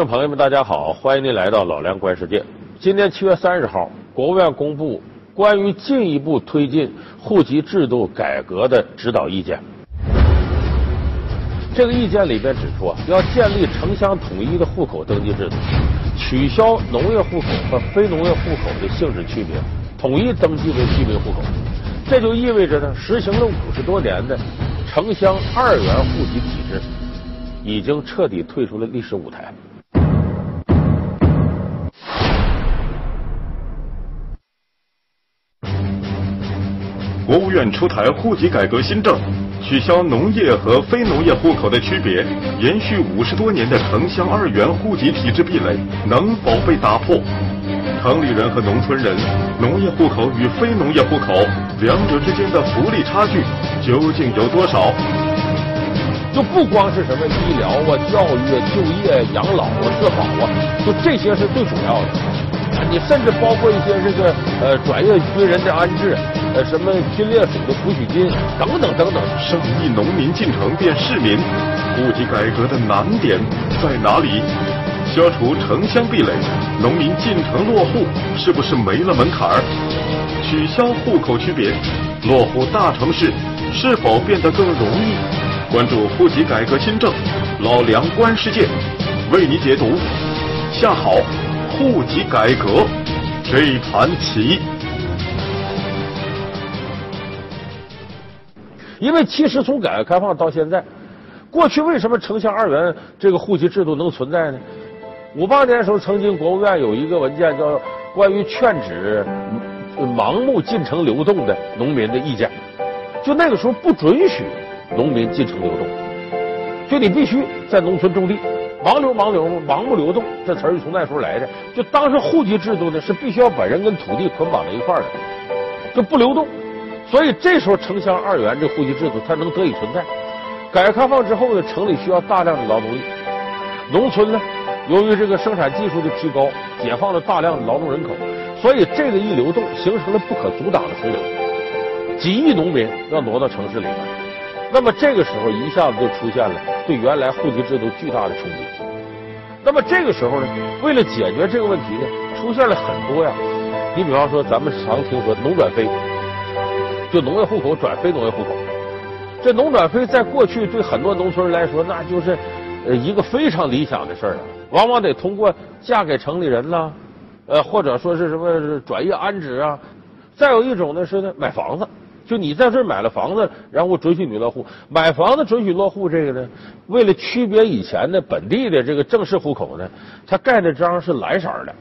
众朋友们，大家好，欢迎您来到老梁观世界。今年七月三十号，国务院公布关于进一步推进户籍制度改革的指导意见。这个意见里边指出啊，要建立城乡统一的户口登记制度，取消农业户口和非农业户口的性质区别，统一登记为居民户口。这就意味着呢，实行了五十多年的城乡二元户籍体制已经彻底退出了历史舞台。国务院出台户籍改革新政，取消农业和非农业户口的区别，延续五十多年的城乡二元户籍体制壁垒能否被打破？城里人和农村人，农业户口与非农业户口两者之间的福利差距究竟有多少？就不光是什么医疗啊、教育啊、就业、养老啊、社保啊，就这些是最主要的。你甚至包括一些这个呃转业军人的安置，呃什么军烈属的抚恤金等等等等。生意农民进城变市民，户籍改革的难点在哪里？消除城乡壁垒，农民进城落户是不是没了门槛儿？取消户口区别，落户大城市是否变得更容易？关注户籍改革新政，老梁观世界为你解读。下好。户籍改革这一盘棋，因为其实从改革开放到现在，过去为什么城乡二元这个户籍制度能存在呢？五八年的时候，曾经国务院有一个文件叫《关于劝止盲目进城流动的农民的意见》，就那个时候不准许农民进城流动，就你必须在农村种地。盲流盲流盲目流动，这词儿就从那时候来的。就当时户籍制度呢，是必须要把人跟土地捆绑在一块儿的，就不流动。所以这时候城乡二元这户籍制度才能得以存在。改革开放之后呢，城里需要大量的劳动力，农村呢，由于这个生产技术的提高，解放了大量的劳动人口，所以这个一流动，形成了不可阻挡的洪流，几亿农民要挪到城市里边。那么这个时候一下子就出现了对原来户籍制度巨大的冲击。那么这个时候呢，为了解决这个问题呢，出现了很多呀。你比方说，咱们常听说农转非，就农业户口转非农业户口。这农转非在过去对很多农村人来说，那就是一个非常理想的事儿了。往往得通过嫁给城里人啦，呃或者说是什么转业安置啊。再有一种呢是呢买房子。就你在这儿买了房子，然后准许你落户。买房子准许落户，这个呢，为了区别以前的本地的这个正式户口呢，他盖的章是蓝色的，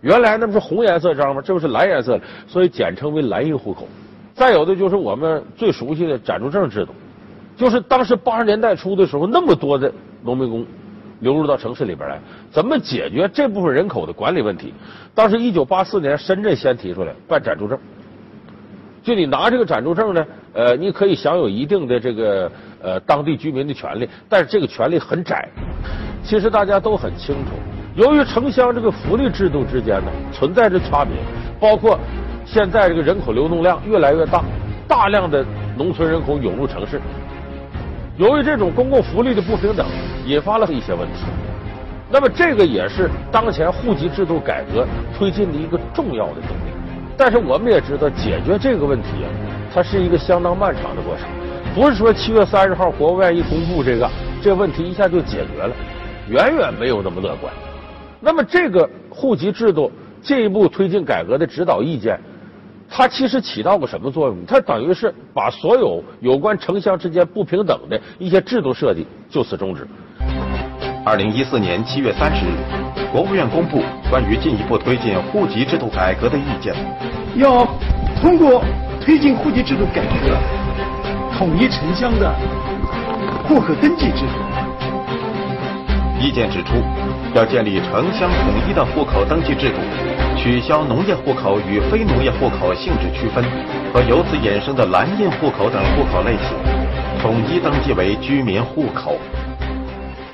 原来那不是红颜色章吗？这不是蓝颜色的，所以简称为蓝印户口。再有的就是我们最熟悉的暂住证制度，就是当时八十年代初的时候，那么多的农民工流入到城市里边来，怎么解决这部分人口的管理问题？当时一九八四年，深圳先提出来办暂住证。就你拿这个暂住证呢，呃，你可以享有一定的这个呃当地居民的权利，但是这个权利很窄。其实大家都很清楚，由于城乡这个福利制度之间呢存在着差别，包括现在这个人口流动量越来越大，大量的农村人口涌入城市，由于这种公共福利的不平等，引发了一些问题。那么这个也是当前户籍制度改革推进的一个重要的动力。但是我们也知道，解决这个问题啊，它是一个相当漫长的过程，不是说七月三十号国务院一公布这个，这个问题一下就解决了，远远没有那么乐观。那么这个户籍制度进一步推进改革的指导意见，它其实起到个什么作用？它等于是把所有有关城乡之间不平等的一些制度设计就此终止。二零一四年七月三十日，国务院公布关于进一步推进户籍制度改革的意见，要通过推进户籍制度改革，统一城乡的户口登记制度。意见指出，要建立城乡统一的户口登记制度，取消农业户口与非农业户口性质区分和由此衍生的蓝印户口等户口类型，统一登记为居民户口。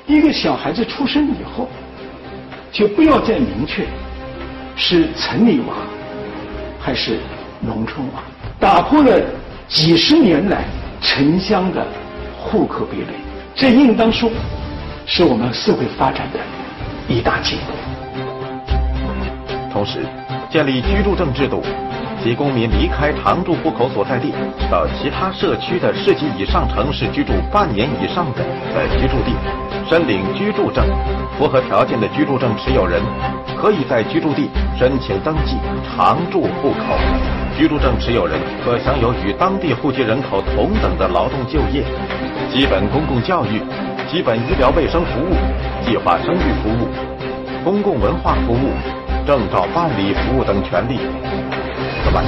一个小孩子出生以后，就不要再明确是城里娃还是农村娃，打破了几十年来城乡的户口壁垒，这应当说是我们社会发展的一大进步。同时，建立居住证制度，即公民离开常住户口所在地，到其他社区的市级以上城市居住半年以上的，在居住地申领居住证，符合条件的居住证持有人，可以在居住地申请登记常住户口。居住证持有人可享有与当地户籍人口同等的劳动就业、基本公共教育、基本医疗卫生服务、计划生育服务、公共文化服务。证照办理服务等权利。此外，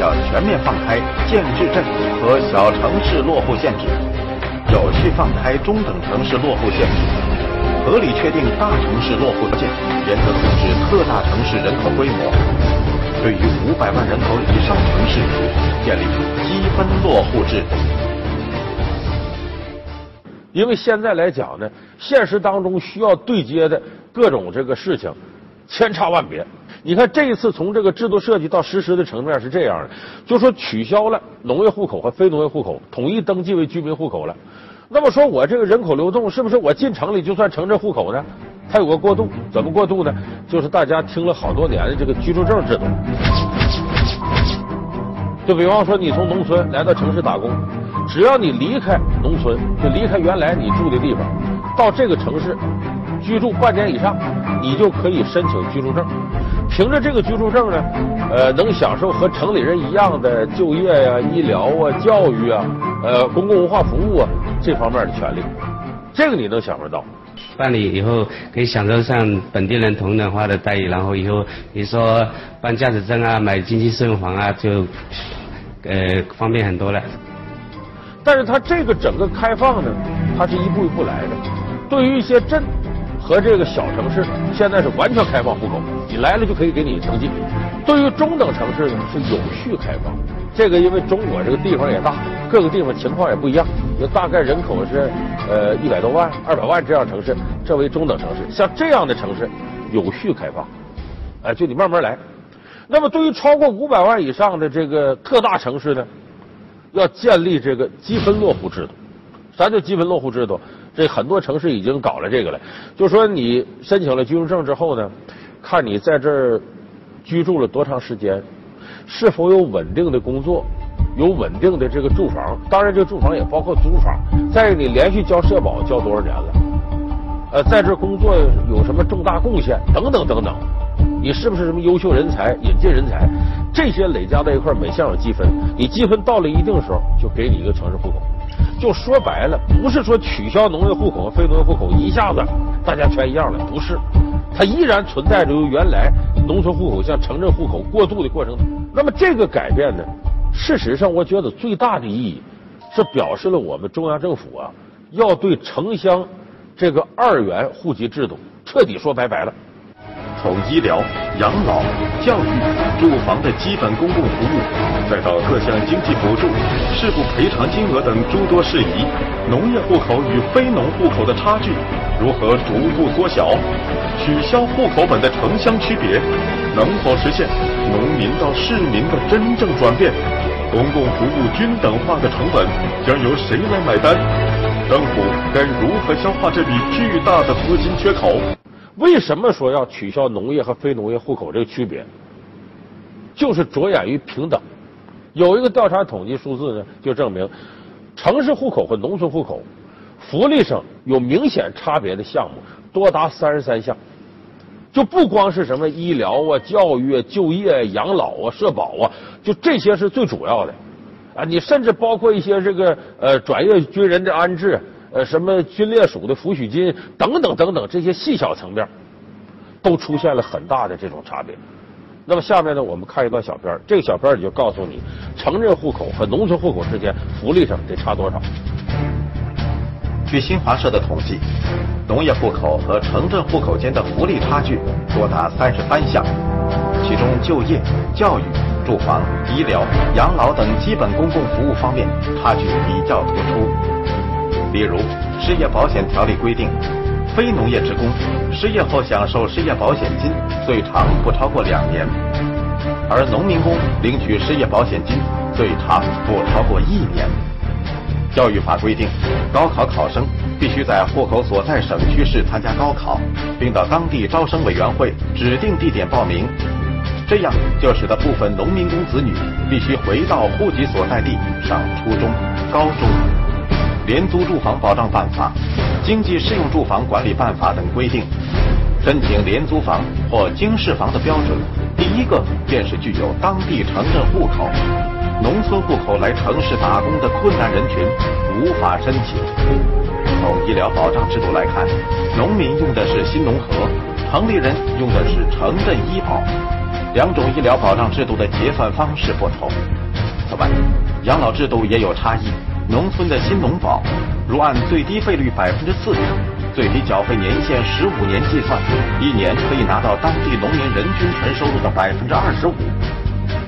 要全面放开建制镇和小城市落户限制，有序放开中等城市落户限制，合理确定大城市落户条件，严格控制特大城市人口规模。对于五百万人口以上城市，建立积分落户制。因为现在来讲呢，现实当中需要对接的各种这个事情。千差万别，你看这一次从这个制度设计到实施的层面是这样的，就说取消了农业户口和非农业户口，统一登记为居民户口了。那么说我这个人口流动是不是我进城里就算城镇户口呢？它有个过渡，怎么过渡呢？就是大家听了好多年的这个居住证制度。就比方说你从农村来到城市打工，只要你离开农村，就离开原来你住的地方，到这个城市。居住半年以上，你就可以申请居住证。凭着这个居住证呢，呃，能享受和城里人一样的就业呀、医疗啊、教育啊、呃，公共文化服务啊这方面的权利。这个你能享受到。办理以后可以享受像本地人同等化的待遇，然后以后你说办驾驶证啊、买经济适用房啊，就呃方便很多了。但是它这个整个开放呢，它是一步一步来的。对于一些镇。和这个小城市现在是完全开放户口，你来了就可以给你登记。对于中等城市呢是有序开放，这个因为中国这个地方也大，各个地方情况也不一样，有大概人口是呃一百多万、二百万这样城市，这为中等城市。像这样的城市有序开放，哎，就你慢慢来。那么对于超过五百万以上的这个特大城市呢，要建立这个积分落户制度。啥叫积分落户制度？这很多城市已经搞了这个了，就说你申请了居住证之后呢，看你在这儿居住了多长时间，是否有稳定的工作，有稳定的这个住房，当然这个住房也包括租房。再你连续交社保交多少年了？呃，在这工作有什么重大贡献等等等等，你是不是什么优秀人才、引进人才？这些累加在一块儿每项有积分，你积分到了一定时候，就给你一个城市户口。就说白了，不是说取消农业户口和非农业户口一下子大家全一样了，不是，它依然存在着由原来农村户口向城镇户口过渡的过程。那么这个改变呢，事实上我觉得最大的意义是表示了我们中央政府啊要对城乡这个二元户籍制度彻底说拜拜了。从医疗、养老、教育、住房的基本公共服务，再到各项经济补助、事故赔偿金额等诸多事宜，农业户口与非农户口的差距如何逐步缩小？取消户口本的城乡区别，能否实现农民到市民的真正转变？公共服务均等化的成本将由谁来买单？政府该如何消化这笔巨大的资金缺口？为什么说要取消农业和非农业户口这个区别？就是着眼于平等。有一个调查统计数字呢，就证明城市户口和农村户口福利上有明显差别的项目多达三十三项。就不光是什么医疗啊、教育、啊、就业、养老啊、社保啊，就这些是最主要的啊。你甚至包括一些这个呃转业军人的安置。呃，什么军烈属的抚恤金等等等等，这些细小层面都出现了很大的这种差别。那么下面呢，我们看一段小片这个小片里就告诉你，城镇户口和农村户口之间福利上得差多少。据新华社的统计，农业户口和城镇户口间的福利差距多达三十三项，其中就业、教育、住房、医疗、养老等基本公共服务方面差距比较突出。比如，失业保险条例规定，非农业职工失业后享受失业保险金最长不超过两年，而农民工领取失业保险金最长不超过一年。教育法规定，高考考生必须在户口所在省区市参加高考，并到当地招生委员会指定地点报名。这样就使得部分农民工子女必须回到户籍所在地上初中、高中。廉租住房保障办法、经济适用住房管理办法等规定，申请廉租房或经适房的标准，第一个便是具有当地城镇户口。农村户口来城市打工的困难人群无法申请。从医疗保障制度来看，农民用的是新农合，城里人用的是城镇医保，两种医疗保障制度的结算方式不同。此外，养老制度也有差异。农村的新农保，如按最低费率百分之四、最低缴费年限十五年计算，一年可以拿到当地农民人均纯收入的百分之二十五。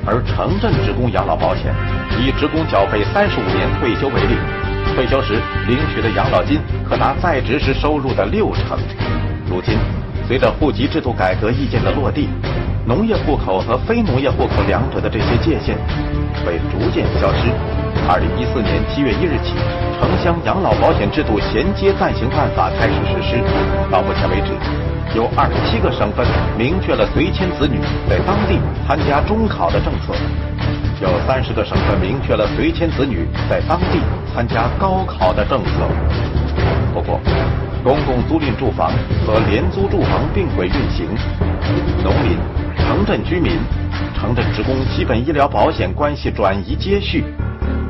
而城镇职工养老保险，以职工缴费三十五年退休为例，退休时领取的养老金可达在职时收入的六成。如今，随着户籍制度改革意见的落地，农业户口和非农业户口两者的这些界限会逐渐消失。二零一四年七月一日起，城乡养老保险制度衔接暂行办法开始实施。到目前为止，有二十七个省份明确了随迁子女在当地参加中考的政策，有三十个省份明确了随迁子女在当地参加高考的政策。不过，公共租赁住房和廉租住房并轨运行，农民、城镇居民、城镇职工基本医疗保险关系转移接续。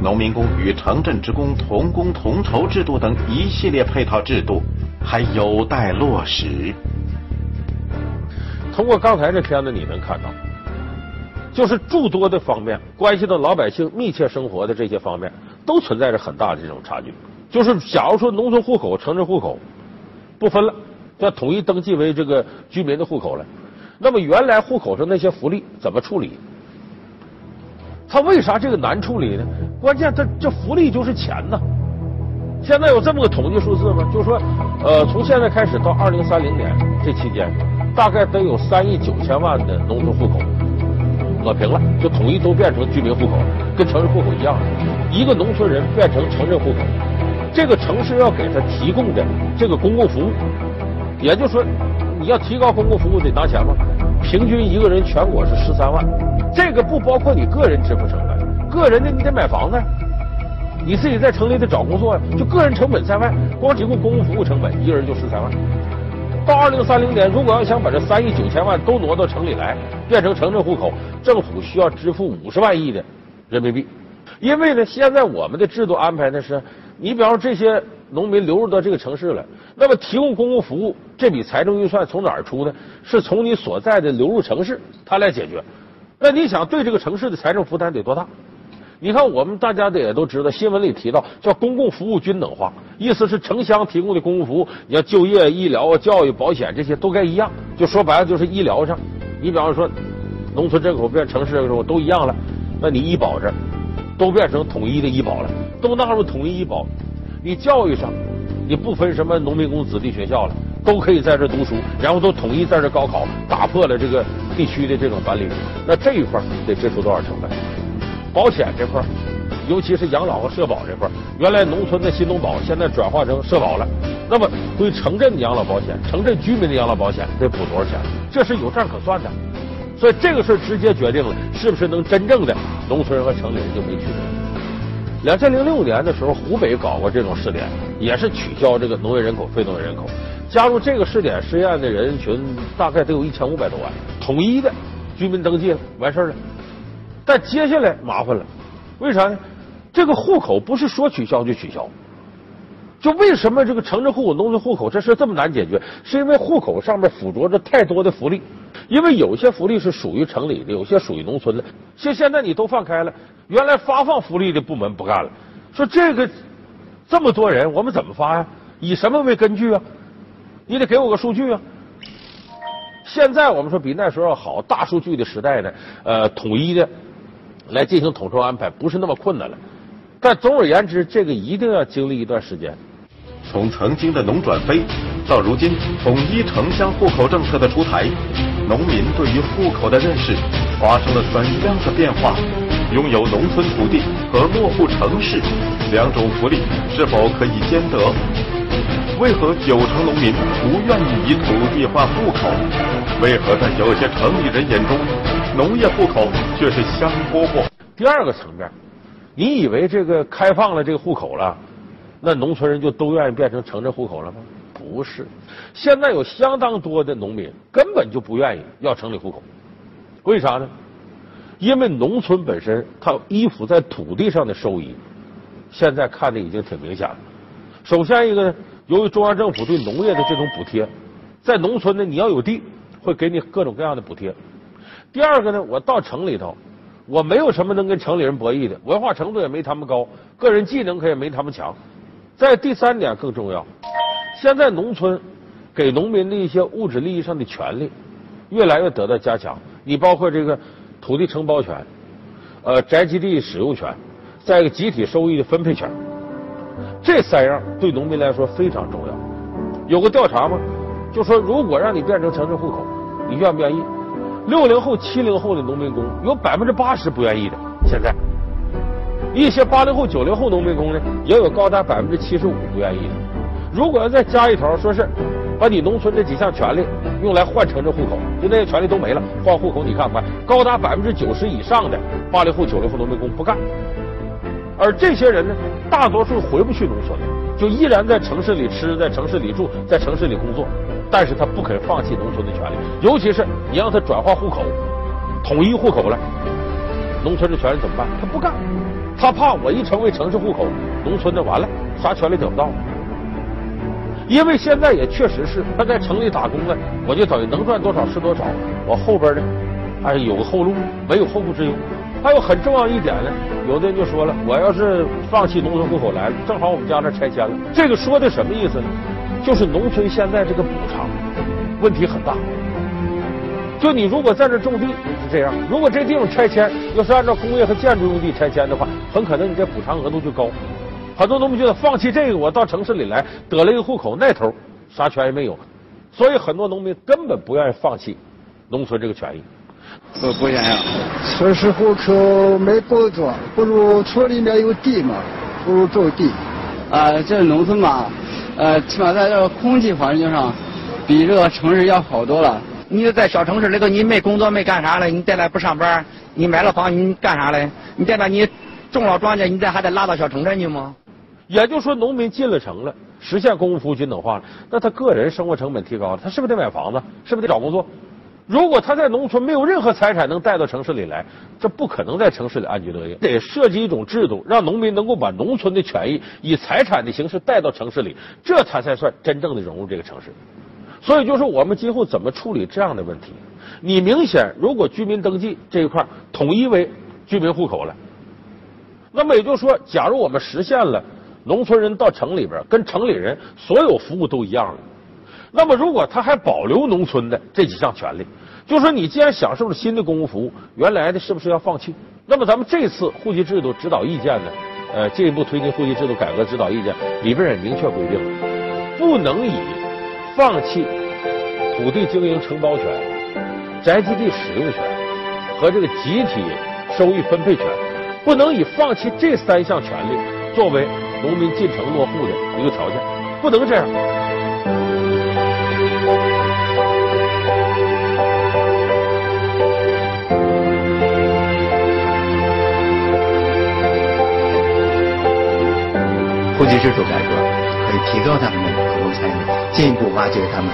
农民工与城镇职工同工同酬制度等一系列配套制度还有待落实。通过刚才这片子，你能看到，就是诸多的方面关系到老百姓密切生活的这些方面，都存在着很大的这种差距。就是假如说农村户口、城镇户口不分了，要统一登记为这个居民的户口了，那么原来户口上那些福利怎么处理？他为啥这个难处理呢？关键他这福利就是钱呐。现在有这么个统计数字吗？就是说，呃，从现在开始到二零三零年这期间，大概得有三亿九千万的农村户口抹平了，就统一都变成居民户口，跟城市户口一样。一个农村人变成城镇户口，这个城市要给他提供的这个公共服务，也就是说，你要提高公共服务得拿钱吗？平均一个人全国是十三万。这个不包括你个人支付成本，个人的你得买房子，你自己在城里得找工作呀，就个人成本在外，光提供公共服务成本，一个人就十三万。到二零三零年，如果要想把这三亿九千万都挪到城里来，变成城镇户口，政府需要支付五十万亿的人民币。因为呢，现在我们的制度安排呢是，你比方说这些农民流入到这个城市了，那么提供公共服务这笔财政预算从哪儿出呢？是从你所在的流入城市他来解决。那你想对这个城市的财政负担得多大？你看我们大家的也都知道，新闻里提到叫公共服务均等化，意思是城乡提供的公共服务，你要就业、医疗、教育、保险这些都该一样。就说白了就是医疗上，你比方说农村人口变城市人口都一样了，那你医保这都变成统一的医保了，都纳入统一医保。你教育上，你不分什么农民工子弟学校了。都可以在这读书，然后都统一在这高考，打破了这个地区的这种藩篱。那这一块得支出多少成本？保险这块，尤其是养老和社保这块，原来农村的新农保现在转化成社保了。那么归城镇的养老保险，城镇居民的养老保险得补多少钱？这是有账可算的。所以这个事直接决定了是不是能真正的农村人和城里人就没区别。两千零六年的时候，湖北搞过这种试点，也是取消这个农业人口、非农业人口。加入这个试点试验的人群大概得有一千五百多万，统一的居民登记，完事儿了。但接下来麻烦了，为啥呢？这个户口不是说取消就取消。就为什么这个城镇户口、农村户口这事这么难解决？是因为户口上面附着着太多的福利，因为有些福利是属于城里的，有些属于农村的。现现在你都放开了，原来发放福利的部门不干了，说这个这么多人，我们怎么发呀？以什么为根据啊？你得给我个数据啊！现在我们说比那时候要好，大数据的时代呢，呃，统一的来进行统筹安排不是那么困难了。但总而言之，这个一定要经历一段时间。从曾经的农转非到如今统一城乡户口政策的出台，农民对于户口的认识发生了怎样的变化？拥有农村土地和落户城市两种福利是否可以兼得？为何九成农民不愿意以土地换户口？为何在有些城里人眼中，农业户口却是香饽饽？第二个层面，你以为这个开放了这个户口了，那农村人就都愿意变成城镇户口了吗？不是，现在有相当多的农民根本就不愿意要城里户口，为啥呢？因为农村本身它依附在土地上的收益，现在看的已经挺明显了。首先一个呢，由于中央政府对农业的这种补贴，在农村呢，你要有地，会给你各种各样的补贴。第二个呢，我到城里头，我没有什么能跟城里人博弈的，文化程度也没他们高，个人技能可也没他们强。在第三点更重要，现在农村给农民的一些物质利益上的权利，越来越得到加强。你包括这个土地承包权、呃宅基地使用权，再一个集体收益的分配权，这三样对农民来说非常重要。有个调查吗，就说如果让你变成城镇户口，你愿不愿意？六零后、七零后的农民工有百分之八十不愿意的。现在，一些八零后、九零后农民工呢，也有高达百分之七十五不愿意的。如果要再加一条，说是把你农村这几项权利用来换城镇户口，就那些权利都没了，换户口你看不看？高达百分之九十以上的八零后、九零后农民工不干。而这些人呢，大多数回不去农村，就依然在城市里吃，在城市里住，在城市里工作，但是他不肯放弃农村的权利，尤其是你让他转换户口、统一户口了，农村的权利怎么办？他不干，他怕我一成为城市户口，农村的完了，啥权利得不到。因为现在也确实是他在城里打工呢，我就等于能赚多少是多少，我后边呢，哎有个后路，没有后顾之忧。还有很重要一点呢，有的人就说了，我要是放弃农村户口来了，正好我们家那拆迁了。这个说的什么意思呢？就是农村现在这个补偿问题很大。就你如果在这种地是这样，如果这地方拆迁要是按照工业和建筑用地拆迁的话，很可能你这补偿额度就高。很多农民觉得放弃这个，我到城市里来得了一个户口，那头啥权也没有，所以很多农民根本不愿意放弃农村这个权益。我不想要。城市户口没工作，不如村里面有地嘛，不如种地。啊，这农村嘛，呃，起码在这个空气环境上，比这个城市要好多了。你在小城市里头，你没工作没干啥嘞？你在那不上班，你买了房，你干啥嘞？你在那你种了庄稼，你再还得拉到小城镇去吗？也就是说，农民进了城了，实现公共服务均等化了，那他个人生活成本提高了，他是不是得买房子？是不是得找工作？如果他在农村没有任何财产能带到城市里来，这不可能在城市里安居乐业。得设计一种制度，让农民能够把农村的权益以财产的形式带到城市里，这才才算真正的融入这个城市。所以，就是我们今后怎么处理这样的问题？你明显如果居民登记这一块统一为居民户口了，那么也就是说，假如我们实现了农村人到城里边跟城里人所有服务都一样了，那么如果他还保留农村的这几项权利，就说你既然享受了新的公共服务，原来的是不是要放弃？那么咱们这次户籍制度指导意见呢？呃，进一步推进户籍制度改革指导意见里边也明确规定，不能以放弃土地经营承包权、宅基地使用权和这个集体收益分配权，不能以放弃这三项权利作为农民进城落户的一个条件，不能这样。户籍制度改革可以提高他们的劳动参与，进一步挖掘他们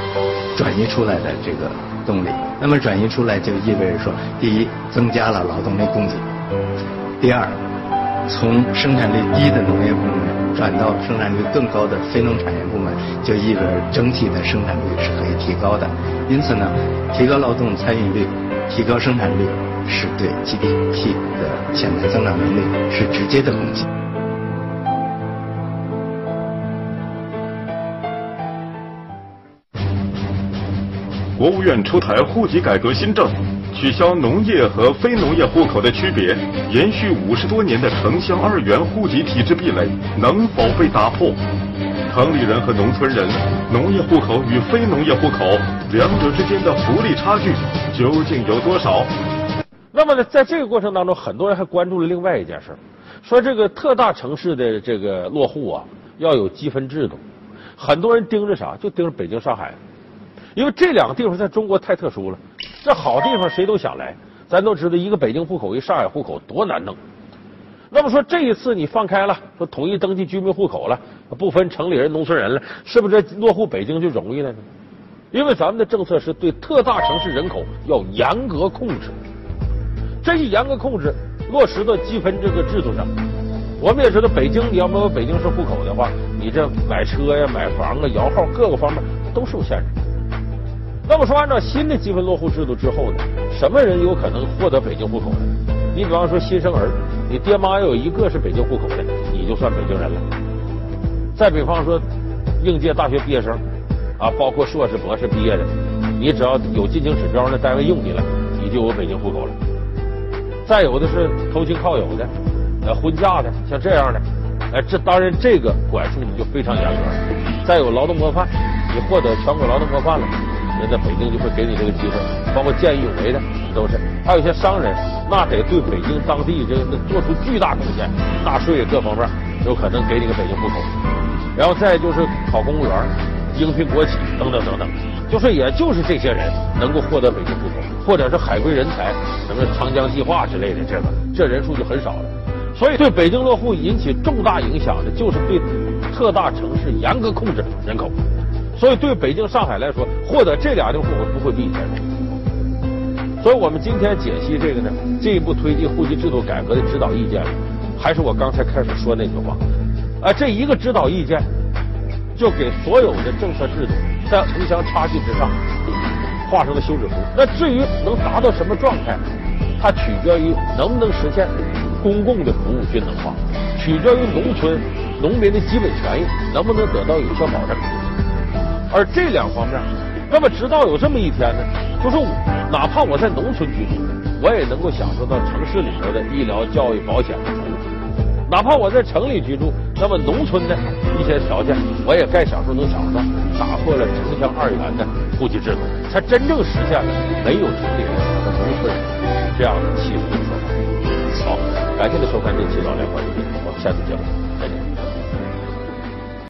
转移出来的这个动力。那么转移出来就意味着说，第一，增加了劳动力供给；第二，从生产力低的农业部门转到生产率更高的非农产业部门，就意味着整体的生产率是可以提高的。因此呢，提高劳动参与率、提高生产率，是对 GDP 的潜在增长能力是直接的贡献。国务院出台户籍改革新政，取消农业和非农业户口的区别，延续五十多年的城乡二元户籍体制壁垒能否被打破？城里人和农村人，农业户口与非农业户口两者之间的福利差距究竟有多少？那么呢，在这个过程当中，很多人还关注了另外一件事说这个特大城市的这个落户啊，要有积分制度。很多人盯着啥？就盯着北京、上海，因为这两个地方在中国太特殊了。这好地方谁都想来，咱都知道，一个北京户口，一上海户口多难弄。那么说这一次你放开了，说统一登记居民户口了，不分城里人、农村人了，是不是落户北京就容易了呢？因为咱们的政策是对特大城市人口要严格控制。这一严格控制落实到积分这个制度上，我们也知道，北京你要没有北京市户口的话，你这买车呀、买房啊、摇号各个方面都受限制。那么说，按照新的积分落户制度之后呢，什么人有可能获得北京户口呢？你比方说新生儿，你爹妈要有一个是北京户口的，你就算北京人了。再比方说应届大学毕业生啊，包括硕士、博士毕业的，你只要有进京指标的单位用你了，你就有北京户口了。再有的是投亲靠友的，呃，婚嫁的，像这样的，哎，这当然这个管束你就非常严格。再有劳动模范，你获得全国劳动模范了，人在北京就会给你这个机会。包括见义勇为的都是，还有一些商人，那得对北京当地这个做出巨大贡献，纳税各方面有可能给你个北京户口。然后再就是考公务员、应聘国企等等等等，就是也就是这些人能够获得北京户口。或者是海归人才，什么长江计划之类的，这个这人数就很少了。所以对北京落户引起重大影响的，就是对特大城市严格控制人口。所以对北京、上海来说，获得这俩地户口不会比以前容所以我们今天解析这个呢，进一步推进户籍制度改革的指导意见，还是我刚才开始说那句话，啊，这一个指导意见，就给所有的政策制度在城乡差距之上。画上了休止符。那至于能达到什么状态，它取决于能不能实现公共的服务均等化，取决于农村农民的基本权益能不能得到有效保障。而这两方面，那么直到有这么一天呢，就是我哪怕我在农村居住，我也能够享受到城市里头的医疗、教育、保险的服务；哪怕我在城里居住，那么农村的一些条件，我也该享受能享受到。打破了城乡二元的户籍制度。才真正实现了没有城里人和农村人这样的气度的说法。好，感谢您收看这期《老梁观点》，我们下次节目。